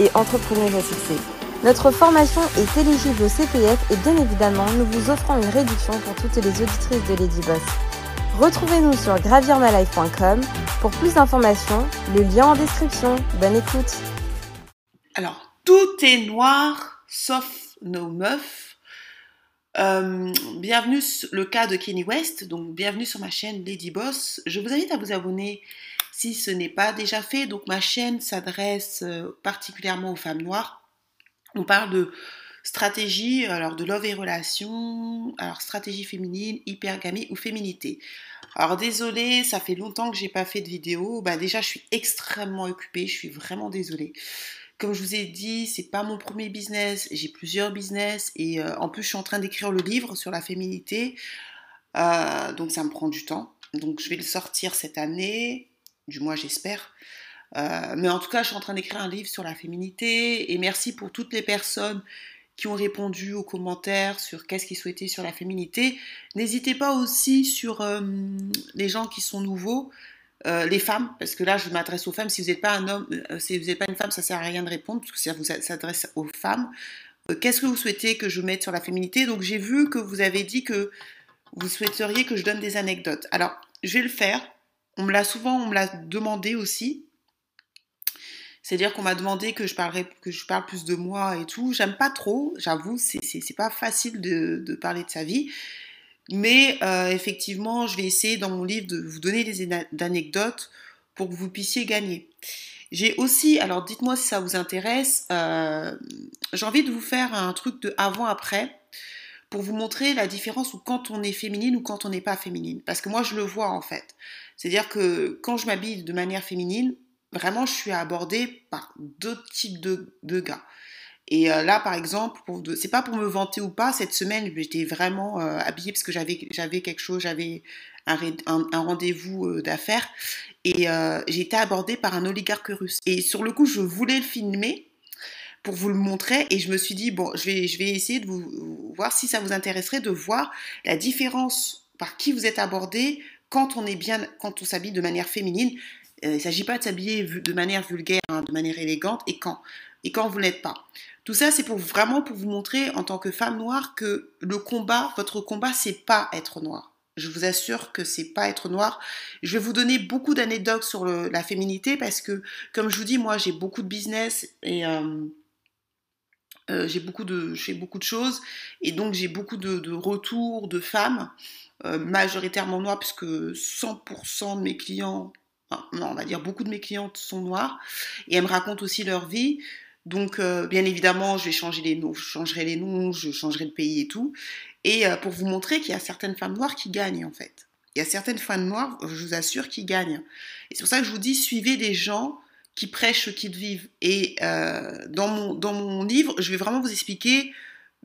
et entrepreneuse à. Notre formation est éligible au CPF et bien évidemment, nous vous offrons une réduction pour toutes les auditrices de Lady Boss. Retrouvez-nous sur gravirmalife.com pour plus d'informations, le lien en description. Bonne écoute. Alors, tout est noir sauf nos meufs. Euh, bienvenue sur le cas de Kenny West, donc bienvenue sur ma chaîne Lady Boss. Je vous invite à vous abonner si ce n'est pas déjà fait. Donc ma chaîne s'adresse euh, particulièrement aux femmes noires. On parle de stratégie, alors de love et relations, alors stratégie féminine, hypergamie ou féminité. Alors désolée, ça fait longtemps que j'ai pas fait de vidéo. Bah déjà, je suis extrêmement occupée, je suis vraiment désolée. Comme je vous ai dit, c'est pas mon premier business, j'ai plusieurs business et euh, en plus je suis en train d'écrire le livre sur la féminité, euh, donc ça me prend du temps. Donc je vais le sortir cette année, du moins j'espère. Euh, mais en tout cas, je suis en train d'écrire un livre sur la féminité et merci pour toutes les personnes qui ont répondu aux commentaires sur qu'est-ce qu'ils souhaitaient sur la féminité. N'hésitez pas aussi sur les gens qui sont nouveaux. Euh, les femmes, parce que là je m'adresse aux femmes, si vous n'êtes pas un homme, euh, si vous n'êtes pas une femme, ça sert à rien de répondre, parce que ça vous s'adresse aux femmes. Euh, qu'est-ce que vous souhaitez que je mette sur la féminité? Donc j'ai vu que vous avez dit que vous souhaiteriez que je donne des anecdotes. Alors, je vais le faire. On me l'a souvent, demandé aussi. C'est-à-dire qu'on m'a demandé que je, que je parle plus de moi et tout. J'aime pas trop, j'avoue, c'est pas facile de, de, parler de sa vie. Mais euh, effectivement, je vais essayer dans mon livre de vous donner des anecdotes pour que vous puissiez gagner. J'ai aussi, alors dites-moi si ça vous intéresse, euh, j'ai envie de vous faire un truc de avant-après pour vous montrer la différence ou quand on est féminine ou quand on n'est pas féminine. Parce que moi, je le vois en fait. C'est-à-dire que quand je m'habille de manière féminine, vraiment, je suis abordée par d'autres types de, gars. Et euh, là, par exemple, c'est pas pour me vanter ou pas, cette semaine, j'étais vraiment euh, habillée parce que j'avais, quelque chose, j'avais un, rendez-vous euh, d'affaires et j'ai été abordée par un oligarque russe. Et sur le coup, je voulais le filmer pour vous le montrer et je me suis dit, bon, je vais, je vais essayer de vous voir si ça vous intéresserait de voir la différence par qui vous êtes abordé quand on est bien, quand on s'habille de manière féminine. il ne s'agit pas de s'habiller de manière vulgaire, hein, de manière élégante, et quand, et quand vous n'êtes pas. Tout ça, c'est pour vraiment pour vous montrer en tant que femme noire que le combat, votre combat, c'est pas être noir. Je vous assure que c'est pas être noir. Je vais vous donner beaucoup d'anecdotes sur la féminité parce que, comme je vous dis, moi j'ai beaucoup de business et euh, euh, j'ai beaucoup de, je beaucoup de choses et donc j'ai beaucoup de, retours de femmes euh, majoritairement noires puisque 100% de mes clients, non, on va dire beaucoup de mes clientes sont noires et elles me racontent aussi leur vie. Donc, euh, bien évidemment, je vais changer les noms, je changerai les noms, je changerai le pays et tout. Et pour vous montrer qu'il y a certaines femmes noires qui gagnent, en fait. Il y a certaines femmes noires, je vous assure, qui gagnent. Et c'est pour ça que je vous dis, suivez des gens qui prêchent ce qu'ils vivent. Et euh, dans, mon, dans mon livre, je vais vraiment vous expliquer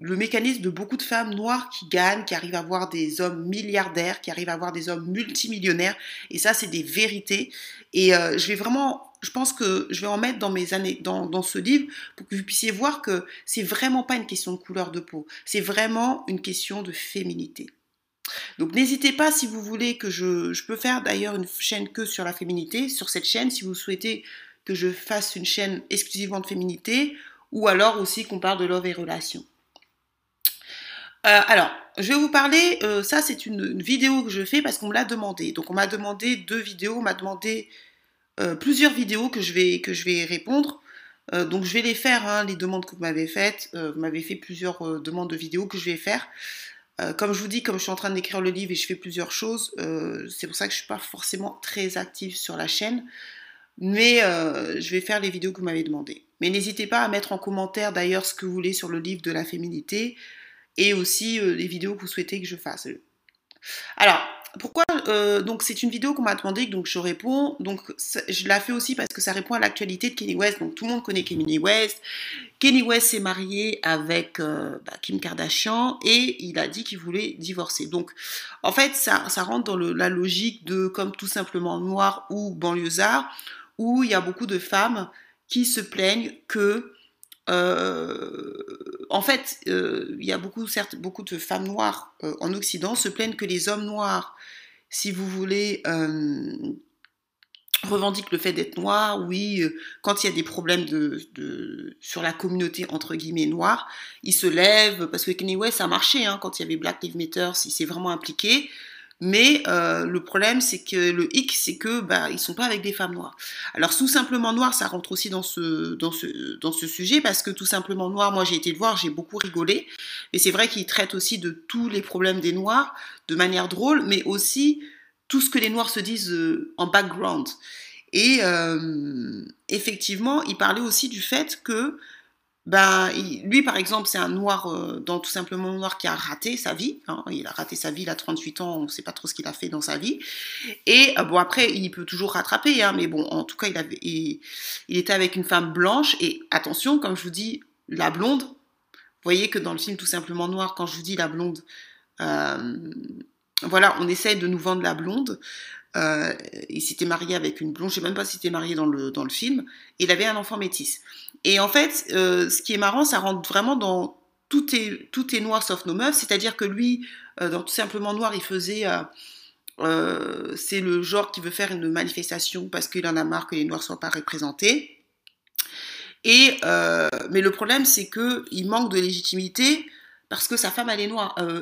le mécanisme de beaucoup de femmes noires qui gagnent, qui arrivent à avoir des hommes milliardaires, qui arrivent à avoir des hommes multimillionnaires. Et ça, c'est des vérités. Et je vais vraiment je pense que je vais en mettre dans mes années, dans, dans ce livre pour que vous puissiez voir que c'est vraiment pas une question de couleur de peau, c'est vraiment une question de féminité. Donc n'hésitez pas si vous voulez que je, je peux faire d'ailleurs une chaîne que sur la féminité, sur cette chaîne, si vous souhaitez que je fasse une chaîne exclusivement de féminité, ou alors aussi qu'on parle de love et relations. Euh, alors, je vais vous parler, euh, ça c'est une, vidéo que je fais parce qu'on me l'a demandé. Donc on m'a demandé deux vidéos, on m'a demandé euh, plusieurs vidéos que je vais, que je vais répondre. Donc je vais les faire, hein, les demandes que vous m'avez faites. Vous m'avez fait plusieurs demandes de vidéos que je vais faire. comme je vous dis, comme je suis en train d'écrire le livre et je fais plusieurs choses, c'est pour ça que je ne suis pas forcément très active sur la chaîne. Mais je vais faire les vidéos que vous m'avez demandées. Mais n'hésitez pas à mettre en commentaire d'ailleurs ce que vous voulez sur le livre de la féminité et aussi les vidéos que vous souhaitez que je fasse. Alors, pourquoi euh, Donc c'est une vidéo qu'on m'a demandé, donc je réponds. Donc je la fais aussi parce que ça répond à l'actualité de Kenny West. Donc tout le monde connaît Kenny West. Kenny West s'est marié avec euh, bah, Kim Kardashian et il a dit qu'il voulait divorcer. Donc en fait ça, ça rentre dans la logique de comme tout simplement noir ou banlieusard, où il y a beaucoup de femmes qui se plaignent que euh, en fait, euh, il y a beaucoup, certes, beaucoup de femmes noires euh, en Occident se plaignent que les hommes noirs, si vous voulez, revendiquent le fait d'être noirs. Oui, quand il y a des problèmes sur la communauté entre guillemets noire, ils se lèvent parce que Kanye West ça a marché hein, quand il y avait Black Lives Matter, il s'est vraiment impliqué. Mais euh, le problème, c'est que le hic, c'est que bah, ils sont pas avec des femmes noires. Alors tout simplement noir, ça rentre aussi dans ce dans ce dans ce sujet parce que tout simplement noir, moi j'ai été le voir, j'ai beaucoup rigolé. Mais c'est vrai qu'il traite aussi de tous les problèmes des noirs de manière drôle, mais aussi tout ce que les noirs se disent euh, en background. Et euh, effectivement, il parlait aussi du fait que ben, lui, par exemple, c'est un noir, euh, dans tout simplement noir qui a raté sa vie. Hein. il a raté sa vie, il a 38 ans, on ne sait pas trop ce qu'il a fait dans sa vie. Et euh, bon, après, il peut toujours rattraper, hein, mais bon, en tout cas, il, avait, il, était avec une femme blanche. Et attention, comme je vous dis, la blonde, vous voyez que dans le film Tout simplement noir, quand je vous dis la blonde, euh, voilà, on essaye de nous vendre la blonde. Il s'était marié avec une blonde, je sais même pas s'il était marié dans le, dans le film, il avait un enfant métis. Et en fait, euh, ce qui est marrant, ça rentre vraiment dans tout est, noir sauf nos meufs, c'est-à-dire que lui, euh, dans tout simplement noir, il faisait. c'est le genre qui veut faire une manifestation parce qu'il en a marre que les noirs soient pas représentés. Et, mais le problème, c'est que il manque de légitimité parce que sa femme, elle est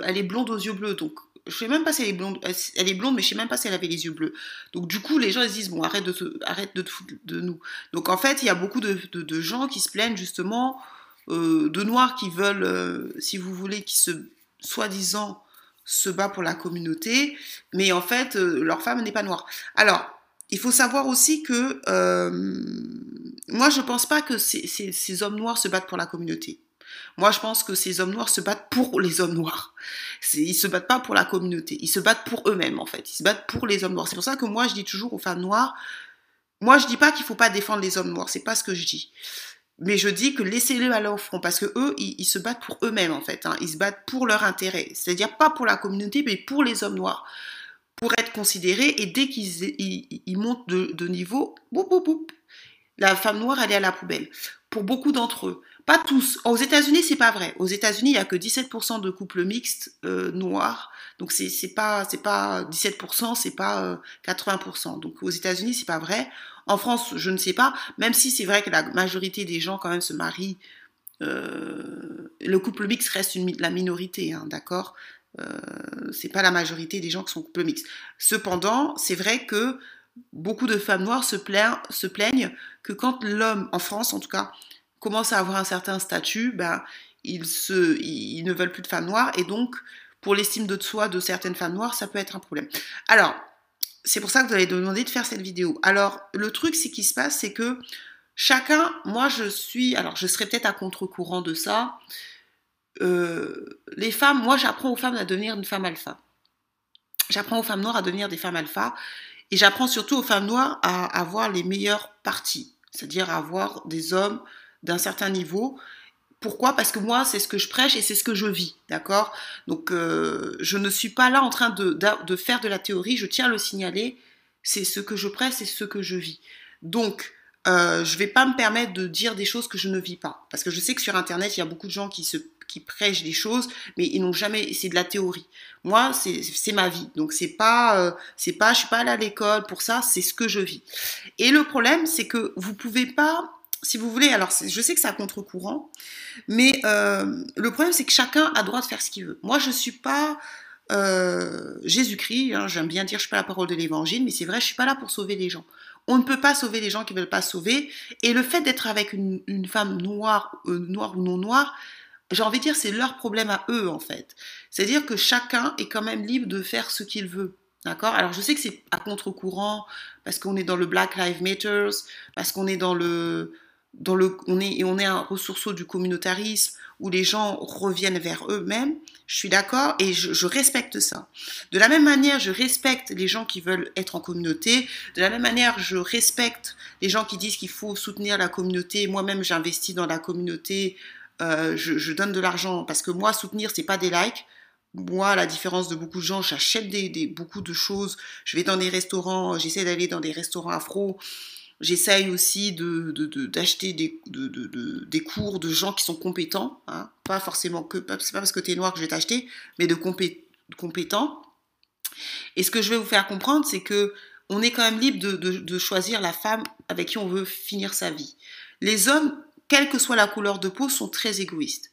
elle est blonde aux yeux bleus. Donc, je sais même pas si elle est blonde, elle est blonde, mais je sais même pas si elle avait les yeux bleus. Donc du coup, les gens ils se disent bon, arrête de te, arrête de te foutre de nous. Donc en fait, il y a beaucoup de, gens qui se plaignent justement euh, de noirs qui veulent, euh, si vous voulez, qui se soi-disant se bat pour la communauté, mais en fait euh, leur femme n'est pas noire. Alors il faut savoir aussi que moi je pense pas que ces hommes noirs se battent pour la communauté. Moi, je pense que ces hommes noirs se battent pour les hommes noirs. Ils se battent pas pour la communauté. Ils se battent pour eux-mêmes, en fait. Ils se battent pour les hommes noirs. C'est pour ça que moi, je dis toujours aux femmes noires, moi, je dis pas qu'il faut pas défendre les hommes noirs. C'est pas ce que je dis. Mais je dis que laissez-les aller au front parce que eux, ils, se battent pour eux-mêmes, en fait. Hein. Ils se battent pour leur intérêt. C'est-à-dire pas pour la communauté, mais pour les hommes noirs. Pour être considérés. Et dès qu'ils montent de, niveau, la femme noire, elle est à la poubelle. Pour beaucoup d'entre eux. Pas tous. Aux États-Unis, c'est pas vrai. Aux États-Unis, il y a que 17% de couples mixtes euh, noirs. Donc c'est pas c'est pas 17%, c'est pas 80%. Euh, Donc aux États-Unis, c'est pas vrai. En France, je ne sais pas. Même si c'est vrai que la majorité des gens quand même se marient. Euh, le couple mixte reste la minorité, hein, d'accord? C'est pas la majorité des gens qui sont couple mixte. Cependant, c'est vrai que beaucoup de femmes noires se plaignent que quand l'homme, en France en tout cas, commencent à avoir un certain statut, ben, ils, se, ils ne veulent plus de femmes noires et donc pour l'estime de soi de certaines femmes noires, ça peut être un problème. Alors, c'est pour ça que vous allez demander de faire cette vidéo. Alors, le truc, c'est qui se passe, c'est que chacun, moi je suis, alors je serais peut-être à contre-courant de ça. Euh, les femmes, moi j'apprends aux femmes à devenir une femme alpha. J'apprends aux femmes noires à devenir des femmes alpha. Et j'apprends surtout aux femmes noires à avoir les meilleures parties, c'est-à-dire à avoir des hommes d'un certain niveau. Pourquoi? Parce que moi, c'est ce que je prêche et c'est ce que je vis, d'accord? Donc, euh, je ne suis pas là en train de, faire de la théorie, je tiens à le signaler, c'est ce que je prêche, c'est ce que je vis. Donc, euh, je ne vais pas me permettre de dire des choses que je ne vis pas. Parce que je sais que sur Internet, il y a beaucoup de gens qui, se, prêchent des choses, mais ils n'ont jamais... C'est de la théorie. Moi, c'est ma vie. Donc, c'est pas... Euh, c'est pas je suis pas allée à l'école pour ça, c'est ce que je vis. Et le problème, c'est que vous pouvez pas si vous voulez, alors je sais que c'est à contre-courant, mais euh, le problème c'est que chacun a droit de faire ce qu'il veut. Moi je ne suis pas euh, Jésus-Christ, hein, j'aime bien dire je suis pas la parole de l'évangile, mais c'est vrai, je suis pas là pour sauver les gens. On ne peut pas sauver les gens qui ne veulent pas sauver, et le fait d'être avec une, femme noire, euh, noire ou non noire, j'ai envie de dire c'est leur problème à eux en fait. C'est-à-dire que chacun est quand même libre de faire ce qu'il veut. D'accord? Alors je sais que c'est à contre-courant, parce qu'on est dans le Black Lives Matter, parce qu'on est dans le on est un ressourceau du communautarisme où les gens reviennent vers eux-mêmes, je suis d'accord et je, respecte ça. De la même manière, je respecte les gens qui veulent être en communauté. De la même manière, je respecte les gens qui disent qu'il faut soutenir la communauté. Moi-même, j'investis dans la communauté. Euh, je, donne de l'argent parce que moi, soutenir, c'est pas des likes. Moi, à la différence de beaucoup de gens, j'achète des, beaucoup de choses. Je vais dans des restaurants, j'essaie d'aller dans des restaurants afro. J'essaye aussi de, d'acheter des, de, des cours de gens qui sont compétents, hein. pas forcément que, c'est pas parce que tu es noir que je vais t'acheter, mais de compétents. Et ce que je vais vous faire comprendre, c'est que on est quand même libre de, choisir la femme avec qui on veut finir sa vie. Les hommes, quelle que soit la couleur de peau, sont très égoïstes.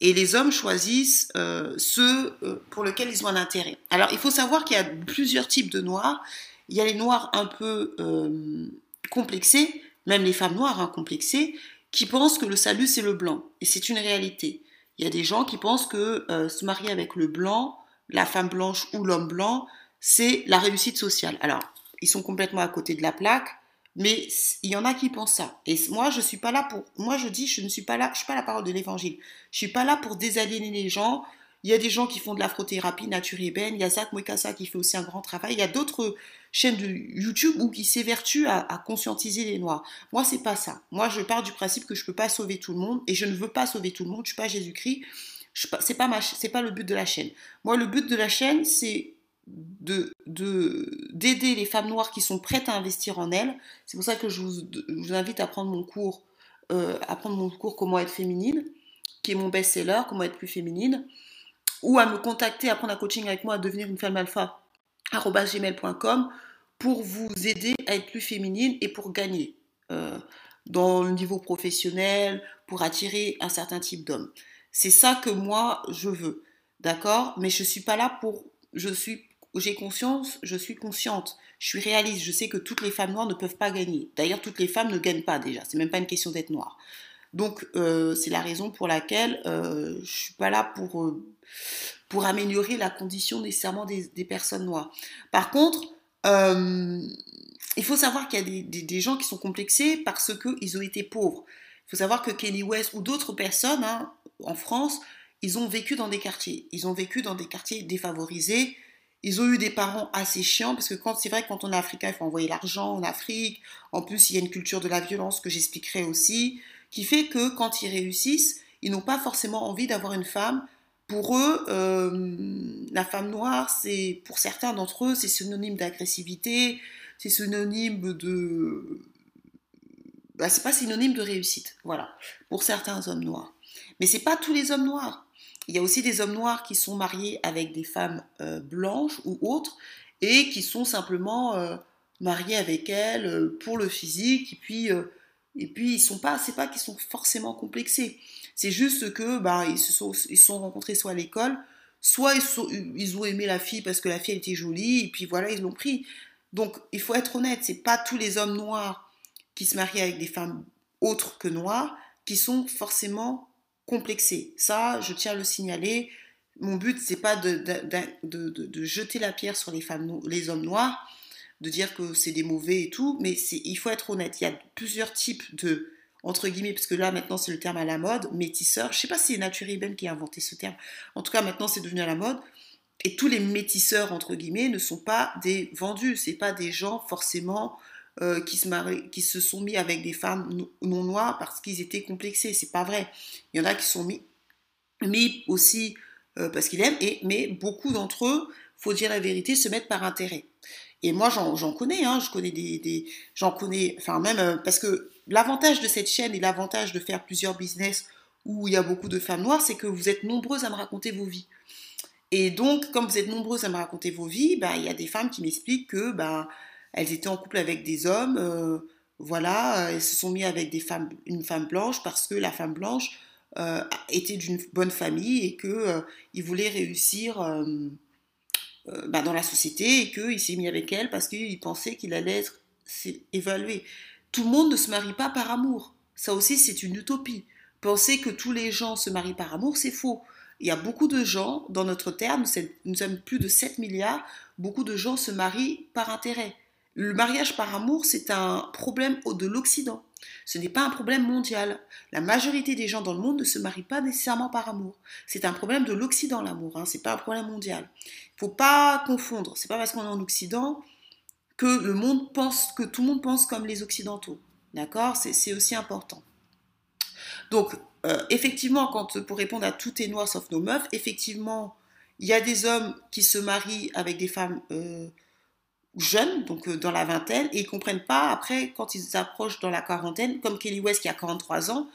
Et les hommes choisissent euh, ceux euh, pour lesquels ils ont un intérêt. Alors, il faut savoir qu'il y a plusieurs types de noirs. Il y a les noirs un peu euh, complexés, même les femmes noires hein, complexées, qui pensent que le salut c'est le blanc. Et c'est une réalité. Il y a des gens qui pensent que euh, se marier avec le blanc, la femme blanche ou l'homme blanc, c'est la réussite sociale. Alors, ils sont complètement à côté de la plaque, mais il y en a qui pensent ça. Et moi, je suis pas là pour. Moi, je dis, je ne suis pas là. Je suis pas la parole de l'évangile. Je suis pas là pour désaliéner les gens. Il y a des gens qui font de l'afrothérapie naturelle. Il y a Zach Mwekasa qui fait aussi un grand travail. Il y a d'autres chaînes de YouTube où qui s'évertuent à, conscientiser les Noirs. Moi, c'est pas ça. Moi, je pars du principe que je peux pas sauver tout le monde et je ne veux pas sauver tout le monde. Je suis pas Jésus-Christ. C'est pas pas le but de la chaîne. Moi, le but de la chaîne, c'est de d'aider les femmes noires qui sont prêtes à investir en elles. C'est pour ça que je vous, vous, invite à prendre mon cours, euh, à prendre mon cours Comment être féminine, qui est mon best-seller, Comment être plus féminine ou à me contacter, à prendre un coaching avec moi, à devenir une femme alpha, gmail.com, pour vous aider à être plus féminine et pour gagner euh, dans le niveau professionnel, pour attirer un certain type d'homme. C'est ça que moi, je veux. D'accord? Mais je ne suis pas là pour... Je suis j'ai conscience, je suis consciente, je suis réaliste, je sais que toutes les femmes noires ne peuvent pas gagner. D'ailleurs, toutes les femmes ne gagnent pas déjà, c'est même pas une question d'être noire. Donc, euh, c'est la raison pour laquelle euh, je suis pas là pour, euh, pour améliorer la condition nécessairement des, des personnes noires. Par contre, euh, il faut savoir qu'il y a des, des, gens qui sont complexés parce qu'ils ont été pauvres. Il faut savoir que Kenny West ou d'autres personnes hein, en France, ils ont vécu dans des quartiers. Ils ont vécu dans des quartiers défavorisés. Ils ont eu des parents assez chiants parce que quand c'est vrai quand on est africain, il faut envoyer l'argent en Afrique. En plus, il y a une culture de la violence que j'expliquerai aussi qui fait que quand ils réussissent, ils n'ont pas forcément envie d'avoir une femme. Pour eux, euh, la femme noire, c'est pour certains d'entre eux, c'est synonyme d'agressivité, c'est synonyme de, bah, c'est pas synonyme de réussite, voilà, pour certains hommes noirs. Mais c'est pas tous les hommes noirs. Il y a aussi des hommes noirs qui sont mariés avec des femmes euh, blanches ou autres et qui sont simplement euh, mariés avec elles pour le physique et puis et puis, ils sont pas, c'est pas qu'ils sont forcément complexés. C'est juste que, bah, ils se sont, ils sont rencontrés soit à l'école, soit ils, ont aimé la fille parce que la fille était jolie, et puis voilà, ils l'ont pris. Donc, il faut être honnête, c'est pas tous les hommes noirs qui se marient avec des femmes autres que noires qui sont forcément complexés. Ça, je tiens à le signaler. Mon but, c'est pas de, de, de, de, jeter la pierre sur les femmes, les hommes noirs de dire que c'est des mauvais et tout, mais il faut être honnête, il y a plusieurs types de, entre guillemets, parce que là maintenant c'est le terme à la mode, métisseurs, je sais pas si c'est Nature Ben qui a inventé ce terme, en tout cas maintenant c'est devenu à la mode, et tous les métisseurs, entre guillemets, ne sont pas des vendus, c'est pas des gens forcément euh, qui, se marient, qui se sont mis avec des femmes non noires parce qu'ils étaient complexés, c'est pas vrai. Il y en a qui sont mis, mis aussi euh, parce qu'ils aiment, et, mais beaucoup d'entre eux, faut dire la vérité, se mettent par intérêt. Et moi, j'en connais, hein, je connais des, j'en connais, enfin même euh, parce que l'avantage de cette chaîne et l'avantage de faire plusieurs business où il y a beaucoup de femmes noires, c'est que vous êtes nombreuses à me raconter vos vies. Et donc, comme vous êtes nombreuses à me raconter vos vies, bah, il y a des femmes qui m'expliquent que bah, elles étaient en couple avec des hommes, euh, voilà, elles se sont mis avec des femmes, une femme blanche parce que la femme blanche euh, était d'une bonne famille et que euh, ils voulaient réussir euh, bah, dans la société et qu'il s'est mis avec elle parce qu'il pensait qu'il allait être évalué. Tout le monde ne se marie pas par amour. Ça aussi, c'est une utopie. Penser que tous les gens se marient par amour, c'est faux. Il y a beaucoup de gens, dans notre terme, nous sommes plus de 7 milliards, beaucoup de gens se marient par intérêt. Le mariage par amour, c'est un problème de l'Occident. Ce n'est pas un problème mondial. La majorité des gens dans le monde ne se marient pas nécessairement par amour. C'est un problème de l'Occident, l'amour. Hein. C'est pas un problème mondial. Il faut pas confondre. C'est pas parce qu'on est en Occident que le monde pense, que tout le monde pense comme les Occidentaux. D'accord? C'est aussi important. Donc, euh, effectivement, pour répondre à tout est noir sauf nos meufs, effectivement, il y a des hommes qui se marient avec des femmes euh, jeunes, donc euh, dans la vingtaine, et ils comprennent pas après quand ils approchent dans la quarantaine, comme Kelly West qui a 43 ans.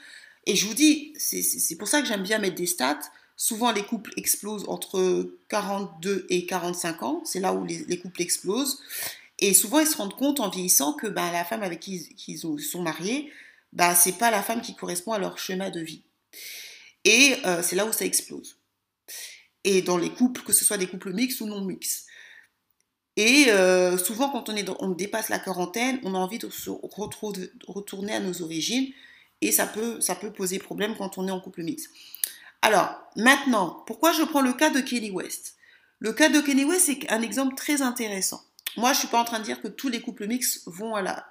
Et je vous dis, c'est pour ça que j'aime bien mettre des stats. Souvent, les couples explosent entre 42 et 45 ans. C'est là où les, couples explosent. Et souvent, ils se rendent compte en vieillissant que bah, la femme avec qui, ils sont mariés, bah, c'est pas la femme qui correspond à leur schéma de vie. Et euh, c'est là où ça explose. Et dans les couples, que ce soit des couples mixtes ou non mixtes. Et euh, souvent, quand on, est dépasse la quarantaine, on a envie de se retourner à nos origines. Et ça peut, poser problème quand on est en couple mixte. Alors, maintenant, pourquoi je prends le cas de Kenny West? Le cas de Kenny West, c'est un exemple très intéressant. Moi, je ne suis pas en train de dire que tous les couples mixtes vont à la,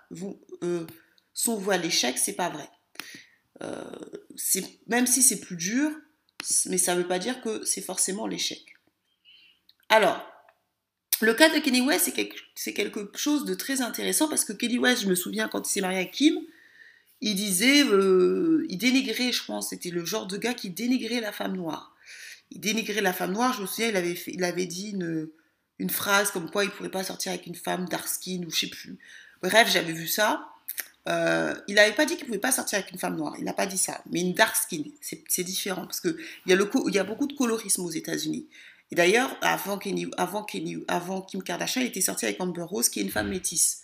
euh, sont voués à l'échec, c'est pas vrai. Euh, même si c'est plus dur, mais ça ne veut pas dire que c'est forcément l'échec. Alors, le cas de Kenny West, c'est quelque, chose de très intéressant parce que Kenny West, je me souviens quand il s'est marié avec Kim, il disait, euh, il dénigrait, je pense, c'était le genre de gars qui dénigrait la femme noire. Il dénigrait la femme noire, je me souviens, il avait, il avait dit une, une phrase comme quoi il ne pourrait pas sortir avec une femme dark skin ou je sais plus. Bref, j'avais vu ça. Euh, il n'avait pas dit qu'il ne pouvait pas sortir avec une femme noire, il n'a pas dit ça, mais une dark skin, c'est différent parce qu'il y, y a beaucoup de colorisme aux États-Unis. Et d'ailleurs, avant, avant, avant Kim Kardashian, il était sorti avec Amber Rose, qui est une femme métisse.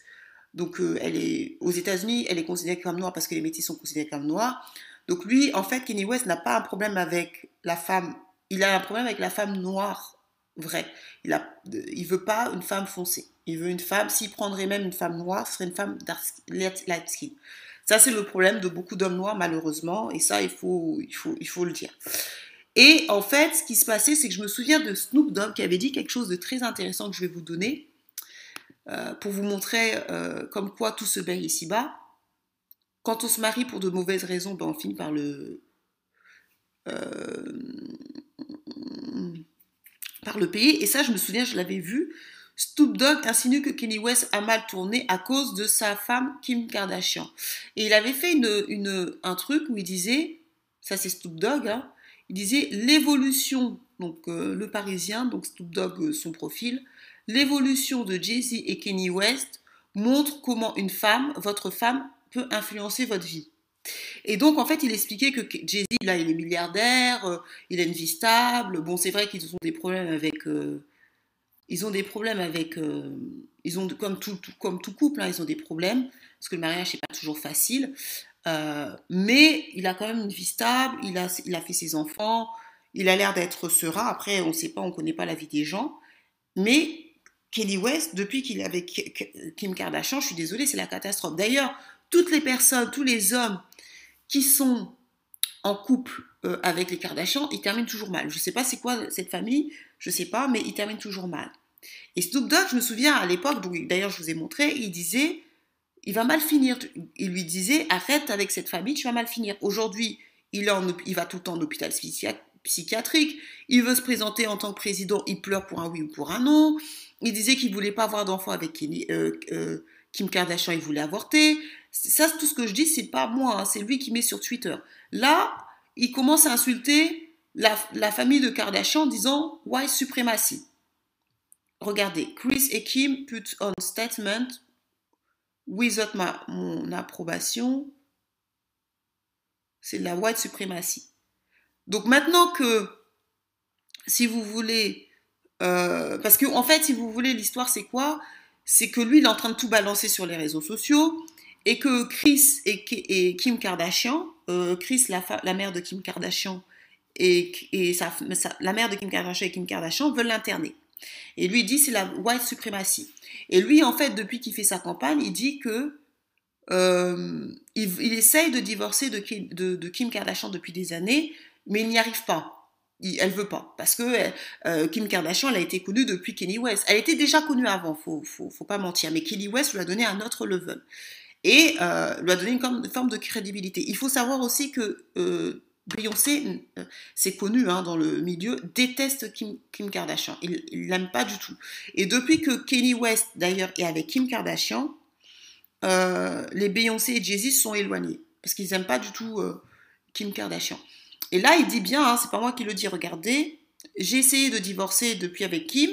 Donc, euh, elle est, aux États-Unis, elle est considérée comme noire parce que les métis sont considérés comme noirs. Donc, lui, en fait, Kenny West n'a pas un problème avec la femme. Il a un problème avec la femme noire vraie. Il a, il veut pas une femme foncée. Il veut une femme. S'il prendrait même une femme noire, ce serait une femme light skin. Ça, c'est le problème de beaucoup d'hommes noirs, malheureusement. Et ça, il faut, il faut, il faut le dire. Et en fait, ce qui se passait, c'est que je me souviens de Snoop Dogg qui avait dit quelque chose de très intéressant que je vais vous donner. Euh, pour vous montrer euh, comme quoi tout se baigne ici-bas. Quand on se marie pour de mauvaises raisons, ben on finit par le, euh, par le payer. Et ça, je me souviens, je l'avais vu. Snoop Dogg insinue que Kenny West a mal tourné à cause de sa femme Kim Kardashian. Et il avait fait une, une, un truc où il disait, ça c'est Snoop Dogg, hein, il disait l'évolution, donc le Parisien, donc Snoop Dogg son profil, l'évolution de Jay-Z et Kenny West montre comment une femme, votre femme, peut influencer votre vie. Et donc, en fait, il expliquait que Jay-Z, là, il est milliardaire, euh, il a une vie stable. Bon, c'est vrai qu'ils ont des problèmes avec. Euh, ils ont des problèmes avec. Euh, ils ont, comme tout, comme tout couple, hein, ils ont des problèmes, parce que le mariage, n'est pas toujours facile. Mais il a quand même une vie stable, il a, il a fait ses enfants, il a l'air d'être serein. Après, on ne sait pas, on ne connaît pas la vie des gens. Mais Kelly West, depuis qu'il est avec Kim Kardashian, je suis désolée, c'est la catastrophe. D'ailleurs, toutes les personnes, tous les hommes qui sont en couple euh, avec les Kardashians, ils terminent toujours mal. Je ne sais pas c'est quoi cette famille, je ne sais pas, mais ils terminent toujours mal. Et Snoop Dogg, je me souviens à l'époque, d'ailleurs je vous ai montré, il disait, il va mal finir. Il lui disait, arrête avec cette famille, tu vas mal finir. Aujourd'hui, il, il va tout le temps en hôpital psychiatrique, il veut se présenter en tant que président, il pleure pour un oui ou pour un non. Il disait qu'il voulait pas avoir d'enfant avec euh, euh, Kim Kardashian, il voulait avorter. Ça, tout ce que je dis, c'est pas moi, hein, c'est lui qui met sur Twitter. Là, il commence à insulter la, famille de Kardashian en disant white supremacy. Regardez, Chris et Kim put on statement without ma, mon approbation. C'est la white supremacy. Donc maintenant que, si vous voulez, euh, parce que en fait, si vous voulez, l'histoire c'est quoi? C'est que lui, il est en train de tout balancer sur les réseaux sociaux et que Chris et, Kim Kardashian, euh, Chris, la, mère de Kim Kardashian, et, la mère de Kim Kardashian et Kim Kardashian veulent l'interner. Et lui, il dit c'est la white supremacy. Et lui, en fait, depuis qu'il fait sa campagne, il dit que euh, il, essaye de divorcer de Kim Kardashian depuis des années, mais il n'y arrive pas elle veut pas parce que euh, Kim Kardashian elle a été connue depuis Kenny West. Elle était déjà connue avant, faut faut, faut pas mentir, mais Kenny West lui a donné un autre level. et euh, lui a donné une forme de crédibilité. Il faut savoir aussi que euh, Beyoncé, euh, c'est connu hein, dans le milieu, déteste Kim, Kardashian. Il l'aime pas du tout. Et depuis que Kanye West, d'ailleurs, est avec Kim Kardashian, euh, les Beyoncé et Jay-Z sont éloignés parce qu'ils n'aiment pas du tout euh, Kim Kardashian. Et là, il dit bien, hein, c'est pas moi qui le dis, regardez, j'ai essayé de divorcer depuis avec Kim,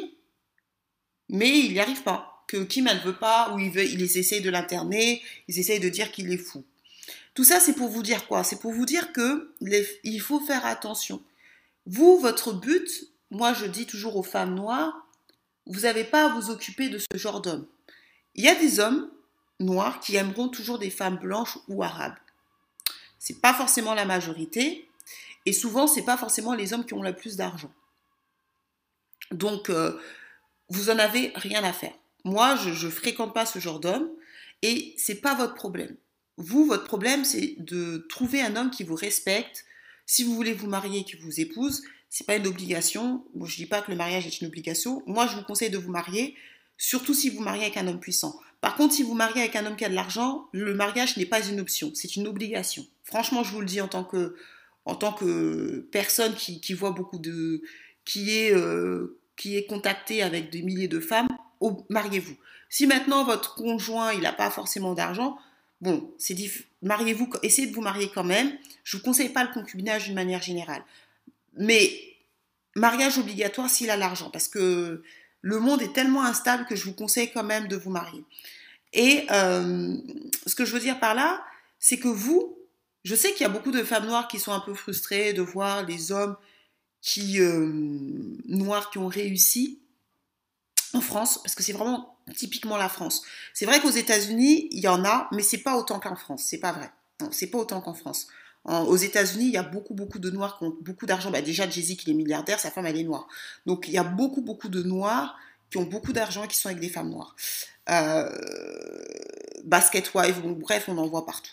mais il n'y arrive pas. Que Kim, elle veut pas, ou il veut, ils essayent de l'interner, ils essayent de dire qu'il est fou. Tout ça, c'est pour vous dire quoi? C'est pour vous dire que il faut faire attention. Vous, votre but, moi je dis toujours aux femmes noires, vous n'avez pas à vous occuper de ce genre d'hommes. Il y a des hommes noirs qui aimeront toujours des femmes blanches ou arabes. C'est pas forcément la majorité, et souvent c'est pas forcément les hommes qui ont le plus d'argent. Donc euh, vous en avez rien à faire. Moi, je, ne fréquente pas ce genre d'homme, et c'est pas votre problème. Vous, votre problème, c'est de trouver un homme qui vous respecte. Si vous voulez vous marier, qui vous épouse, c'est pas une obligation. Bon, je dis pas que le mariage est une obligation. Moi, je vous conseille de vous marier, surtout si vous mariez avec un homme puissant. Par contre, si vous mariez avec un homme qui a de l'argent, le mariage n'est pas une option, c'est une obligation. Franchement, je vous le dis en tant que, en tant que personne qui, voit beaucoup de, qui est, euh, qui est contacté avec des milliers de femmes, mariez-vous. Si maintenant votre conjoint il n'a pas forcément d'argent, bon, c'est mariez-vous, essayez de vous marier quand même. Je vous conseille pas le concubinage d'une manière générale, mais mariage obligatoire s'il a l'argent, parce que le monde est tellement instable que je vous conseille quand même de vous marier. Et euh, ce que je veux dire par là, c'est que vous, je sais qu'il y a beaucoup de femmes noires qui sont un peu frustrées de voir les hommes euh, noirs qui ont réussi en France, parce que c'est vraiment typiquement la France. C'est vrai qu'aux États-Unis, il y en a, mais c'est pas autant qu'en France. C'est pas vrai. Non, c'est pas autant qu'en France. aux États-Unis, il y a beaucoup, beaucoup de Noirs qui ont beaucoup d'argent. Bah, déjà, Jay-Z, qui est milliardaire, sa femme, elle est noire. Donc, il y a beaucoup, beaucoup de Noirs qui ont beaucoup d'argent et qui sont avec des femmes noires. Euh, basket wife, bref, on en voit partout.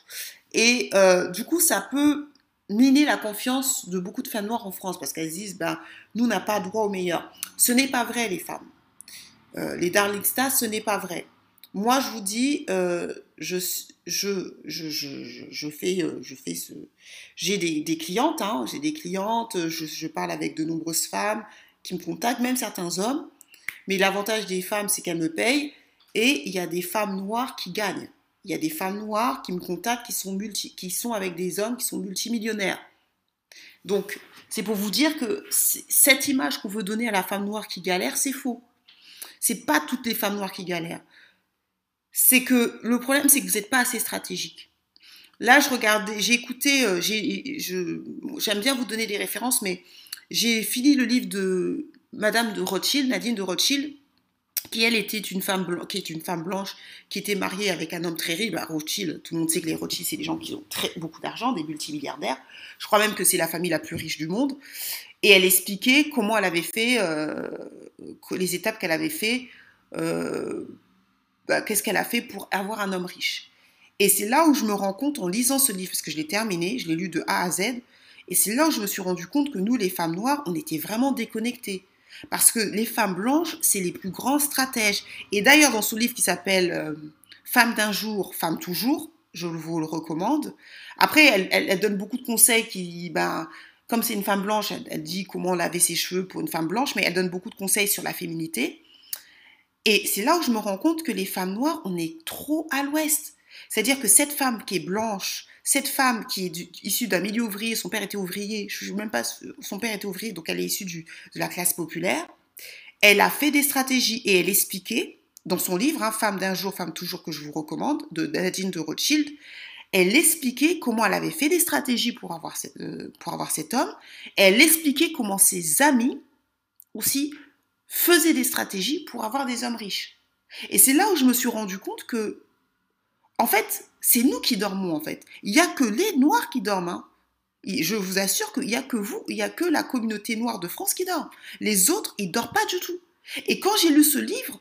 Et euh, du coup, ça peut miner la confiance de beaucoup de femmes noires en France parce qu'elles disent, ben, nous, n'a pas droit au meilleur. Ce n'est pas vrai, les femmes. Euh, les Darling Stars, ce n'est pas vrai. Moi, je vous dis, euh, je, je, je, je, fais, euh, je fais ce. J'ai des, clientes, hein, j'ai des clientes, je, je, parle avec de nombreuses femmes qui me contactent, même certains hommes. Mais l'avantage des femmes, c'est qu'elles me payent. Et il y a des femmes noires qui gagnent. Il y a des femmes noires qui me contactent, qui sont, multi, qui sont avec des hommes qui sont multimillionnaires. Donc, c'est pour vous dire que cette image qu'on veut donner à la femme noire qui galère, c'est faux. C'est pas toutes les femmes noires qui galèrent. C'est que le problème, c'est que vous n'êtes pas assez stratégique. Là, je regardais, j'ai écouté, euh, j'aime bien vous donner des références, mais j'ai fini le livre de Madame de Rothschild, Nadine de Rothschild, qui elle était une femme blanche, qui est une femme blanche, qui était mariée avec un homme très riche. Bah, Rothschild, tout le monde sait que les Rothschild, c'est des gens qui ont très, beaucoup d'argent, des multimilliardaires. Je crois même que c'est la famille la plus riche du monde. Et elle expliquait comment elle avait fait, euh, les étapes qu'elle avait fait, euh, bah, qu'est-ce qu'elle a fait pour avoir un homme riche. Et c'est là où je me rends compte en lisant ce livre, parce que je l'ai terminé, je l'ai lu de A à Z, et c'est là où je me suis rendu compte que nous, les femmes noires, on était vraiment déconnectées. Parce que les femmes blanches, c'est les plus grands stratèges. Et d'ailleurs, dans ce livre qui s'appelle euh, Femme d'un jour, femme toujours, je vous le recommande. Après, elle, elle, donne beaucoup de conseils qui, ben, comme c'est une femme blanche, elle, dit comment laver ses cheveux pour une femme blanche, mais elle donne beaucoup de conseils sur la féminité. Et c'est là où je me rends compte que les femmes noires, on est trop à l'ouest. C'est-à-dire que cette femme qui est blanche, cette femme qui est issue d'un milieu ouvrier, son père était ouvrier, je ne même pas, son père était ouvrier, donc elle est issue de la classe populaire, elle a fait des stratégies et elle expliquait, dans son livre, hein, Femme d'un jour, femme toujours, que je vous recommande, de Nadine de Rothschild, elle expliquait comment elle avait fait des stratégies pour avoir, euh, pour avoir cet homme. Elle expliquait comment ses amis aussi faisaient des stratégies pour avoir des hommes riches. Et c'est là où je me suis rendu compte que, en fait, c'est nous qui dormons, en fait. Il n'y a que les Noirs qui dorment. Hein. je vous assure qu'il n'y a que vous, il n'y a que la communauté noire de France qui dort. Les autres, ils dorment pas du tout. Et quand j'ai lu ce livre,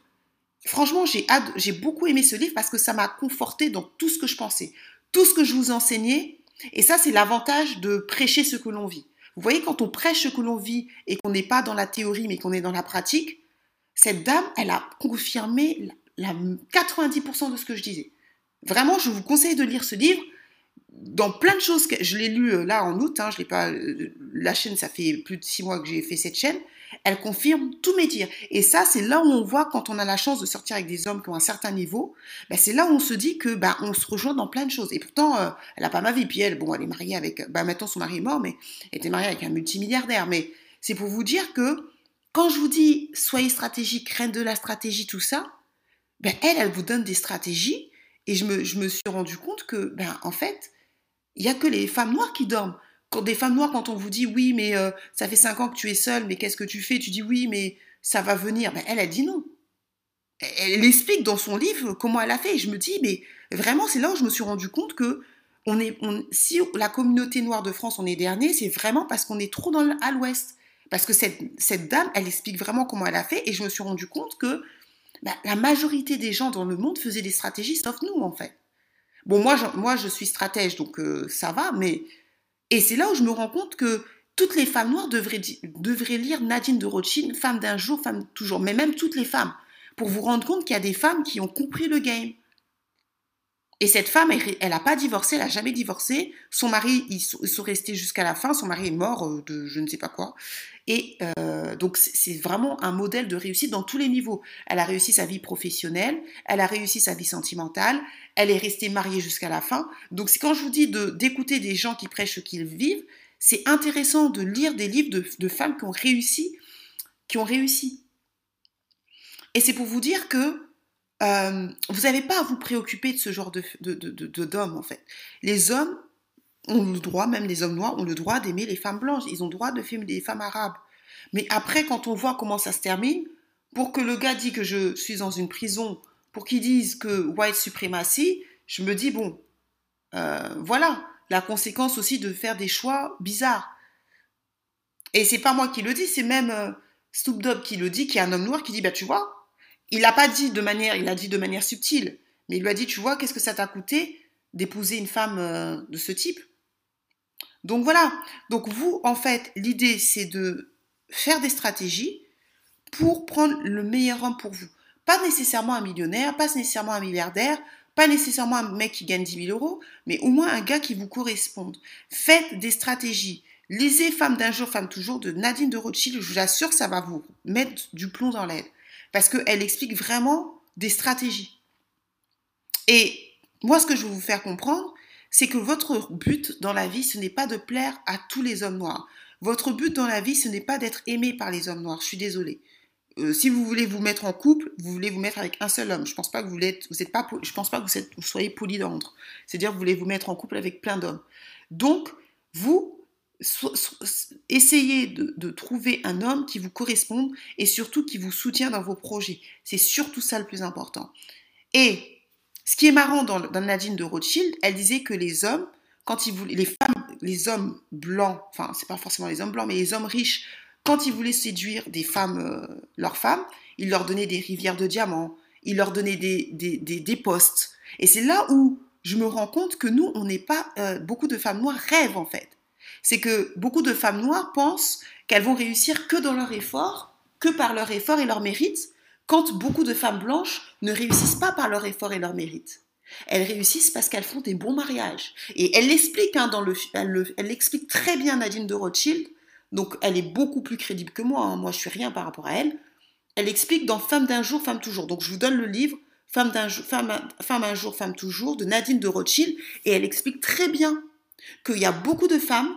franchement, j'ai beaucoup aimé ce livre parce que ça m'a conforté dans tout ce que je pensais tout ce que je vous enseignais. Et ça, c'est l'avantage de prêcher ce que l'on vit. Vous voyez, quand on prêche ce que l'on vit et qu'on n'est pas dans la théorie, mais qu'on est dans la pratique, cette dame, elle a confirmé la 90% de ce que je disais. Vraiment, je vous conseille de lire ce livre. Dans plein de choses, que, je l'ai lu euh, là en août, hein, je l'ai pas, euh, la chaîne, ça fait plus de six mois que j'ai fait cette chaîne, elle confirme tous mes dires. Et ça, c'est là où on voit quand on a la chance de sortir avec des hommes qui ont un certain niveau, ben c'est là où on se dit que ben, on se rejoint dans plein de choses. Et pourtant, euh, elle a pas ma vie. Puis elle, bon, elle est mariée avec, ben, maintenant son mari est mort, mais elle était mariée avec un multimilliardaire. Mais c'est pour vous dire que quand je vous dis soyez stratégique, reine de la stratégie, tout ça, ben elle, elle vous donne des stratégies. Et je me, je me suis rendu compte que, ben, en fait, il y a que les femmes noires qui dorment des femmes noires, quand on vous dit oui, mais euh, ça fait cinq ans que tu es seule, mais qu'est-ce que tu fais? Tu dis oui, mais ça va venir. Ben, elle, a dit non. Elle, explique dans son livre comment elle a fait. Et je me dis, mais vraiment, c'est là où je me suis rendu compte que si la communauté noire de France, on est dernier, c'est vraiment parce qu'on est trop dans à l'ouest. Parce que cette, cette dame, elle explique vraiment comment elle a fait. Et je me suis rendu compte que ben, la majorité des gens dans le monde faisaient des stratégies, sauf nous, en fait. Bon, moi, je, moi, je suis stratège, donc euh, ça va, mais et c'est là où je me rends compte que toutes les femmes noires devraient, devraient lire Nadine de Rothschild, Femme d'un jour, femme toujours, mais même toutes les femmes, pour vous rendre compte qu'il y a des femmes qui ont compris le game. Et cette femme, elle n'a pas divorcé, elle n'a jamais divorcé. Son mari, ils sont, restés jusqu'à la fin. Son mari est mort euh, de je ne sais pas quoi. Et euh, donc, c'est vraiment un modèle de réussite dans tous les niveaux. Elle a réussi sa vie professionnelle, elle a réussi sa vie sentimentale, elle est restée mariée jusqu'à la fin. Donc, quand je vous dis d'écouter des gens qui prêchent ce qu'ils vivent, c'est intéressant de lire des livres de, femmes qui ont réussi, qui ont réussi. Et c'est pour vous dire que euh, vous n'avez pas à vous préoccuper de ce genre de, d'hommes, en fait. Les hommes ont le droit, même les hommes noirs, ont le droit d'aimer les femmes blanches. Ils ont le droit de filmer les femmes arabes. Mais après, quand on voit comment ça se termine, pour que le gars dise que je suis dans une prison, pour qu'il dise que white supremacy, je me dis, bon, euh, voilà, la conséquence aussi de faire des choix bizarres. Et c'est pas moi qui le dis, c'est même euh, Snoop qui le dit, qui est un homme noir, qui dit, bah tu vois, il l'a pas dit de manière, il a dit de manière subtile, mais il lui a dit, tu vois, qu'est-ce que ça t'a coûté d'épouser une femme euh, de ce type? Donc voilà, donc vous, en fait, l'idée, c'est de faire des stratégies pour prendre le meilleur homme pour vous. Pas nécessairement un millionnaire, pas nécessairement un milliardaire, pas nécessairement un mec qui gagne 10 000 euros, mais au moins un gars qui vous corresponde. Faites des stratégies. Lisez Femme d'un jour, Femme toujours de Nadine de Rothschild. Je vous assure, ça va vous mettre du plomb dans l'aide. Parce qu'elle explique vraiment des stratégies. Et moi, ce que je veux vous faire comprendre, c'est que votre but dans la vie, ce n'est pas de plaire à tous les hommes noirs. Votre but dans la vie, ce n'est pas d'être aimé par les hommes noirs. Je suis désolée. Euh, si vous voulez vous mettre en couple, vous voulez vous mettre avec un seul homme. Je pense pas que vous êtes, vous êtes pas, je pense pas que vous, êtes, vous soyez polydandre. C'est-à-dire vous voulez vous mettre en couple avec plein d'hommes. Donc vous essayez de, trouver un homme qui vous corresponde et surtout qui vous soutient dans vos projets. C'est surtout ça le plus important. Et ce qui est marrant dans, dans Nadine de Rothschild, elle disait que les hommes, quand ils voulaient, les femmes, les hommes blancs, enfin c'est pas forcément les hommes blancs, mais les hommes riches quand ils voulaient séduire des femmes, euh, leurs femmes, ils leur donnaient des rivières de diamants, ils leur donnaient des, des, des, postes. Et c'est là où je me rends compte que nous, on n'est pas... Euh, beaucoup de femmes noires rêvent en fait. C'est que beaucoup de femmes noires pensent qu'elles vont réussir que dans leur effort, que par leur effort et leur mérite, quand beaucoup de femmes blanches ne réussissent pas par leur effort et leur mérite. Elles réussissent parce qu'elles font des bons mariages. Et elle l'explique hein, dans le, elle, très bien Nadine de Rothschild donc elle est beaucoup plus crédible que moi, hein. moi je suis rien par rapport à elle. Elle explique dans Femme d'un jour, femme toujours. Donc je vous donne le livre Femme, d'un un jour, femme toujours de Nadine de Rothschild et elle explique très bien qu'il y a beaucoup de femmes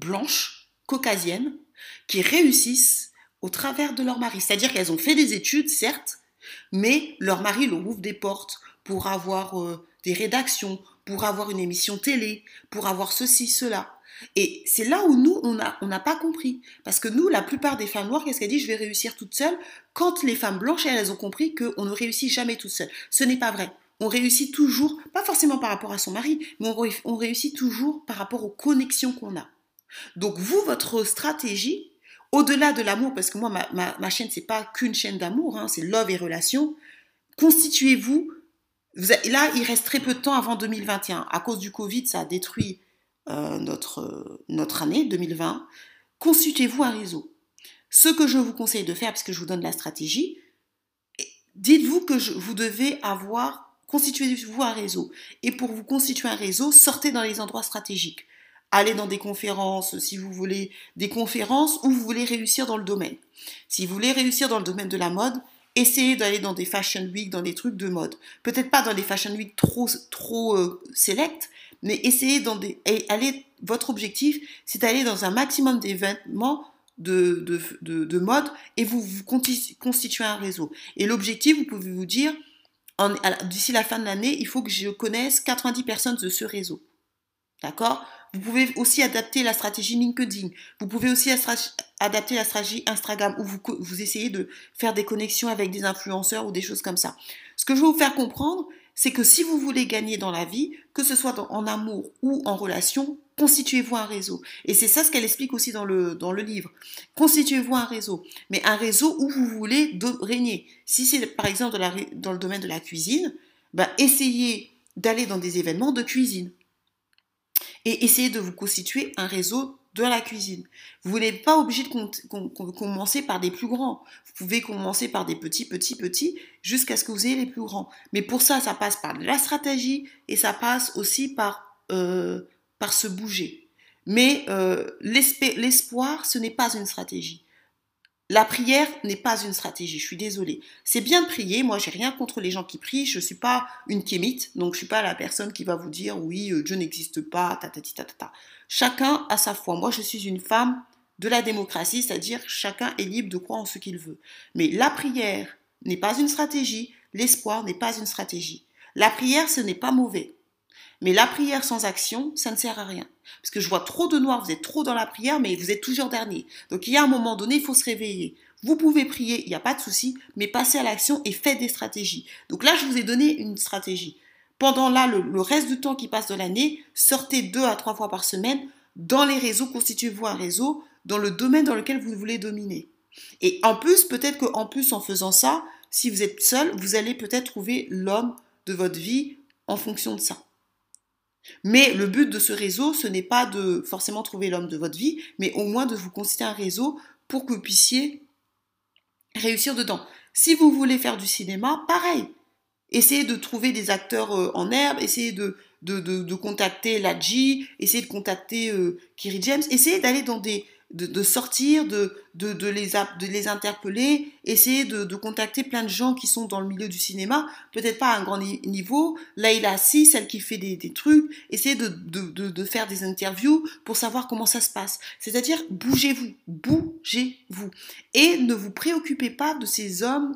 blanches, caucasiennes, qui réussissent au travers de leur mari. C'est-à-dire qu'elles ont fait des études, certes, mais leur mari leur ouvre des portes pour avoir euh, des rédactions, pour avoir une émission télé, pour avoir ceci, cela. Et c'est là où nous, on n'a on pas compris. Parce que nous, la plupart des femmes noires, qu'est-ce qu'elles disent? Je vais réussir toute seule. Quand les femmes blanches, elles, ont compris qu'on ne réussit jamais toute seule. Ce n'est pas vrai. On réussit toujours, pas forcément par rapport à son mari, mais on, réussit toujours par rapport aux connexions qu'on a. Donc vous, votre stratégie, au-delà de l'amour, parce que moi, ma, ma, ma chaîne, pas qu'une chaîne d'amour, hein, c'est love et relation, constituez-vous. Là, il reste très peu de temps avant 2021. À cause du Covid, ça a détruit euh, notre, notre année 2020, consultez-vous un réseau. Ce que je vous conseille de faire, puisque je vous donne la stratégie, dites-vous que vous devez avoir constituez-vous un réseau. Et pour vous constituer un réseau, sortez dans les endroits stratégiques. Allez dans des conférences, si vous voulez des conférences, ou vous voulez réussir dans le domaine. Si vous voulez réussir dans le domaine de la mode, essayez d'aller dans des fashion week, dans des trucs de mode. Peut-être pas dans des fashion week trop trop euh, mais essayez dans des votre objectif, c'est d'aller dans un maximum d'événements de, de, mode et vous, vous constituez un réseau. Et l'objectif, vous pouvez vous dire, d'ici la fin de l'année, il faut que je connaisse 90 personnes de ce réseau. D'accord? Vous pouvez aussi adapter la stratégie LinkedIn. Vous pouvez aussi adapter la stratégie Instagram où vous, vous essayez de faire des connexions avec des influenceurs ou des choses comme ça. Ce que je veux vous faire comprendre, c'est que si vous voulez gagner dans la vie, que ce soit en amour ou en relation, constituez-vous un réseau. Et c'est ça ce qu'elle explique aussi dans le, dans le livre. Constituez-vous un réseau, mais un réseau où vous voulez régner. Si c'est par exemple dans, dans, le domaine de la cuisine, ben essayez d'aller dans des événements de cuisine. Et essayez de vous constituer un réseau de la cuisine. Vous n'êtes pas obligé de commencer par des plus grands. Vous pouvez commencer par des petits, petits, petits, jusqu'à ce que vous ayez les plus grands. Mais pour ça, ça passe par la stratégie et ça passe aussi par, euh, par se bouger. Mais euh, l'espoir, ce n'est pas une stratégie. La prière n'est pas une stratégie, je suis désolée. C'est bien de prier, moi j'ai rien contre les gens qui prient, je ne suis pas une kémite, donc je suis pas la personne qui va vous dire oui, euh, Dieu n'existe pas, ta ta ta ta ta. Chacun a sa foi. Moi je suis une femme de la démocratie, c'est-à-dire chacun est libre de croire en ce qu'il veut. Mais la prière n'est pas une stratégie, l'espoir n'est pas une stratégie. La prière, ce n'est pas mauvais. Mais la prière sans action, ça ne sert à rien. Parce que je vois trop de noirs, vous êtes trop dans la prière, mais vous êtes toujours dernier. Donc il y a un moment donné, il faut se réveiller. Vous pouvez prier, il n'y a pas de souci, mais passez à l'action et faites des stratégies. Donc là, je vous ai donné une stratégie. Pendant là, le, reste du temps qui passe de l'année, sortez deux à trois fois par semaine dans les réseaux, constituez-vous un réseau dans le domaine dans lequel vous voulez dominer. Et en plus, peut-être qu'en plus, en faisant ça, si vous êtes seul, vous allez peut-être trouver l'homme de votre vie en fonction de ça. Mais le but de ce réseau, ce n'est pas de forcément trouver l'homme de votre vie, mais au moins de vous constituer un réseau pour que vous puissiez réussir dedans. Si vous voulez faire du cinéma, pareil. Essayez de trouver des acteurs euh, en herbe, essayez de, de, de, contacter Ladji, essayez de contacter euh, Kiri James, essayez d'aller dans des, de, sortir, de, de, les, de les interpeller, essayer de, de, contacter plein de gens qui sont dans le milieu du cinéma, peut-être pas à un grand niveau. Là, il a assis, celle qui fait des, des trucs, essayer de, de, de, faire des interviews pour savoir comment ça se passe. C'est-à-dire, bougez-vous, bougez-vous. Et ne vous préoccupez pas de ces hommes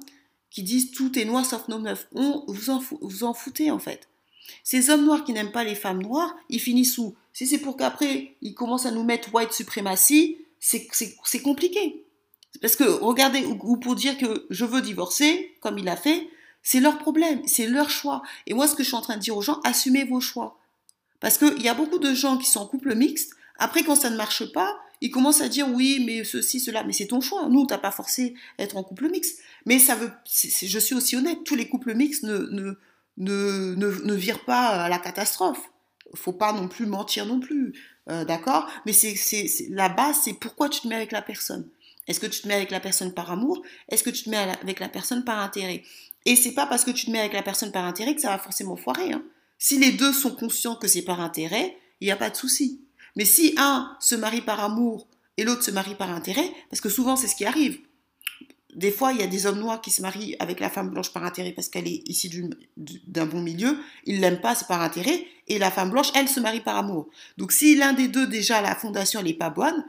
qui disent tout est noir sauf nos meufs. On, vous, en, vous en foutez en fait. Ces hommes noirs qui n'aiment pas les femmes noires, ils finissent où? Si c'est pour qu'après, ils commencent à nous mettre white supremacy, c'est compliqué. Parce que, regardez, ou, pour dire que je veux divorcer, comme il a fait, c'est leur problème, c'est leur choix. Et moi, ce que je suis en train de dire aux gens, assumez vos choix. Parce qu'il y a beaucoup de gens qui sont en couple mixte, après, quand ça ne marche pas, ils commencent à dire oui, mais ceci, cela, mais c'est ton choix. Nous, t'as pas forcé d'être en couple mixte. Mais ça veut, je suis aussi honnête, tous les couples mixtes ne, ne, ne, ne, ne virent pas à la catastrophe. Faut pas non plus mentir non plus. Euh, d'accord Mais c'est, la base, c'est pourquoi tu te mets avec la personne. Est-ce que tu te mets avec la personne par amour? Est-ce que tu te mets avec la personne par intérêt? Et c'est pas parce que tu te mets avec la personne par intérêt que ça va forcément foirer. Hein. Si les deux sont conscients que c'est par intérêt, il n'y a pas de souci. Mais si un se marie par amour et l'autre se marie par intérêt, parce que souvent c'est ce qui arrive. Des fois, il y a des hommes noirs qui se marient avec la femme blanche par intérêt parce qu'elle est issue d'un bon milieu. Ils l'aiment pas, c'est par intérêt. Et la femme blanche, elle se marie par amour. Donc, si l'un des deux, déjà, la fondation, elle est pas bonne,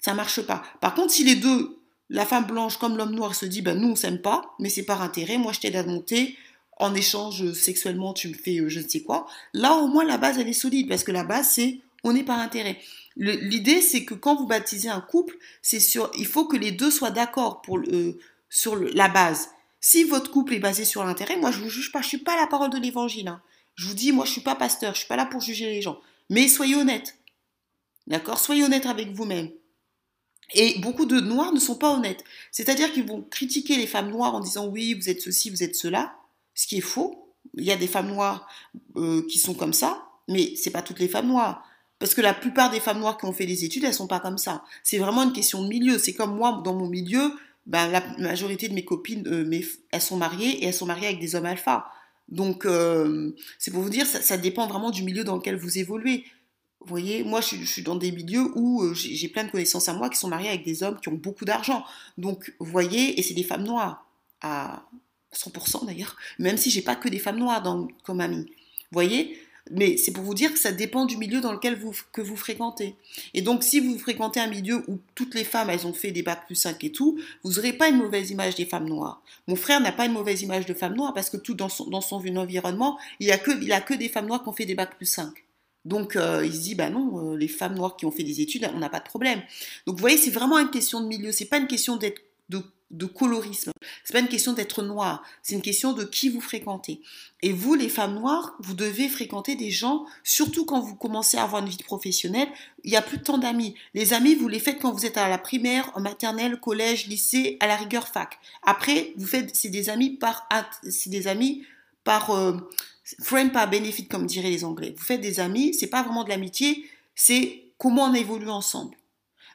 ça marche pas. Par contre, si les deux, la femme blanche comme l'homme noir, se dit, ben, nous, on s'aime pas, mais c'est par intérêt. Moi, je t'aide à monter. En échange, sexuellement, tu me fais euh, je ne sais quoi. Là, au moins, la base, elle est solide parce que la base, c'est on est par intérêt. L'idée, c'est que quand vous baptisez un couple, c'est sur, il faut que les deux soient d'accord pour sur la base. Si votre couple est basé sur l'intérêt, moi je vous juge pas, je suis pas la parole de l'évangile. Hein. Je vous dis, moi je suis pas pasteur, je suis pas là pour juger les gens. Mais soyez honnête. D'accord? Soyez honnête avec vous-même. Et beaucoup de noirs ne sont pas honnêtes. C'est-à-dire qu'ils vont critiquer les femmes noires en disant oui, vous êtes ceci, vous êtes cela, ce qui est faux. Il y a des femmes noires euh, qui sont comme ça, mais c'est pas toutes les femmes noires. Parce que la plupart des femmes noires qui ont fait des études, elles sont pas comme ça. C'est vraiment une question de milieu. C'est comme moi, dans mon milieu, ben, la majorité de mes copines, euh, elles sont mariées et elles sont mariées avec des hommes alpha. Donc, euh, c'est pour vous dire, ça, ça, dépend vraiment du milieu dans lequel vous évoluez. Vous voyez, moi, je, suis dans des milieux où euh, j'ai plein de connaissances à moi qui sont mariées avec des hommes qui ont beaucoup d'argent. Donc, vous voyez, et c'est des femmes noires, à 100% d'ailleurs, même si j'ai pas que des femmes noires comme amies. Vous voyez mais c'est pour vous dire que ça dépend du milieu dans lequel vous, que vous fréquentez. Et donc, si vous fréquentez un milieu où toutes les femmes, elles ont fait des bacs plus 5 et tout, vous n'aurez pas une mauvaise image des femmes noires. Mon frère n'a pas une mauvaise image de femmes noires parce que tout dans son, dans environnement, il n'y a, que, il a que des femmes noires qui ont fait des bacs plus 5. Donc, euh, il se dit, bah non, euh, les femmes noires qui ont fait des études, on n'a pas de problème. Donc, vous voyez, c'est vraiment une question de milieu. C'est pas une question d'être de de colorisme. C'est pas une question d'être noir, c'est une question de qui vous fréquentez. Et vous, les femmes noires, vous devez fréquenter des gens, surtout quand vous commencez à avoir une vie professionnelle, il y a plus de temps d'amis. Les amis, vous les faites quand vous êtes à la primaire, en maternelle, collège, lycée, à la rigueur fac. Après, vous faites, c'est des amis par, c'est des amis par euh, friend par benefit, comme diraient les Anglais. Vous faites des amis, c'est pas vraiment de l'amitié, c'est comment on évolue ensemble.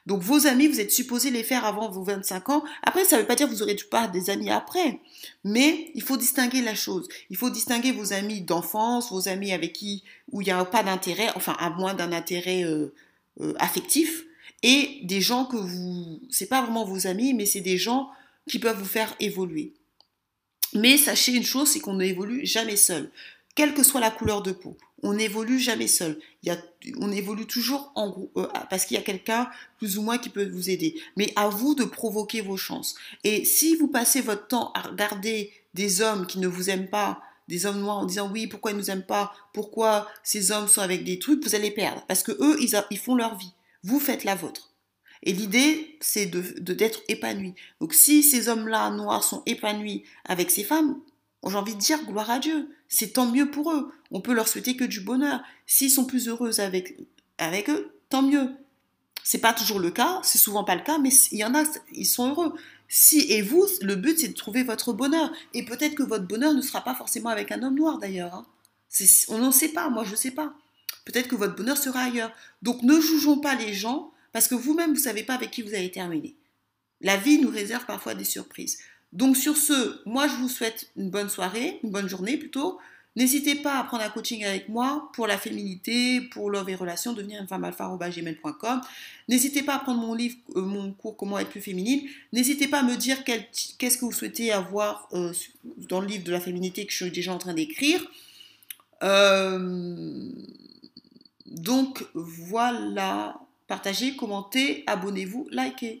Donc vos amis, vous êtes supposé les faire avant vos 25 ans. Après, ça ne veut pas dire que vous n'aurez pas des amis après. Mais il faut distinguer la chose. Il faut distinguer vos amis d'enfance, vos amis avec qui, où il n'y a pas d'intérêt, enfin à moins d'un intérêt euh, euh, affectif, et des gens que vous... C'est pas vraiment vos amis, mais c'est des gens qui peuvent vous faire évoluer. Mais sachez une chose, c'est qu'on n'évolue jamais seul, quelle que soit la couleur de peau on n'évolue jamais seul. Il y a, on évolue toujours en groupe, euh, parce qu'il y a quelqu'un plus ou moins qui peut vous aider. Mais à vous de provoquer vos chances. Et si vous passez votre temps à regarder des hommes qui ne vous aiment pas, des hommes noirs en disant oui, pourquoi ils ne nous aiment pas, pourquoi ces hommes sont avec des trucs, vous allez perdre. Parce que eux, ils, ils font leur vie. Vous faites la vôtre. Et l'idée, c'est de d'être épanoui. Donc si ces hommes-là noirs sont épanouis avec ces femmes, j'ai envie de dire gloire à Dieu. C'est tant mieux pour eux. On peut leur souhaiter que du bonheur. S'ils sont plus heureux avec, avec eux, tant mieux. C'est pas toujours le cas, c'est souvent pas le cas, mais il y en a, ils sont heureux. Si et vous, le but c'est de trouver votre bonheur. Et peut-être que votre bonheur ne sera pas forcément avec un homme noir d'ailleurs. Hein. On n'en sait pas, moi je sais pas. Peut-être que votre bonheur sera ailleurs. Donc ne jugeons pas les gens parce que vous-même vous savez pas avec qui vous allez terminer. La vie nous réserve parfois des surprises. Donc sur ce, moi je vous souhaite une bonne soirée, une bonne journée plutôt. N'hésitez pas à prendre un coaching avec moi pour la féminité, pour love et relations, devenir une femme alpha.gmail.com. N'hésitez pas à prendre mon livre, euh, mon cours Comment être plus féminine. N'hésitez pas à me dire qu'est-ce que vous souhaitez avoir euh, dans le livre de la féminité que je suis déjà en train d'écrire. Euh, donc voilà, partagez, commentez, abonnez-vous, likez.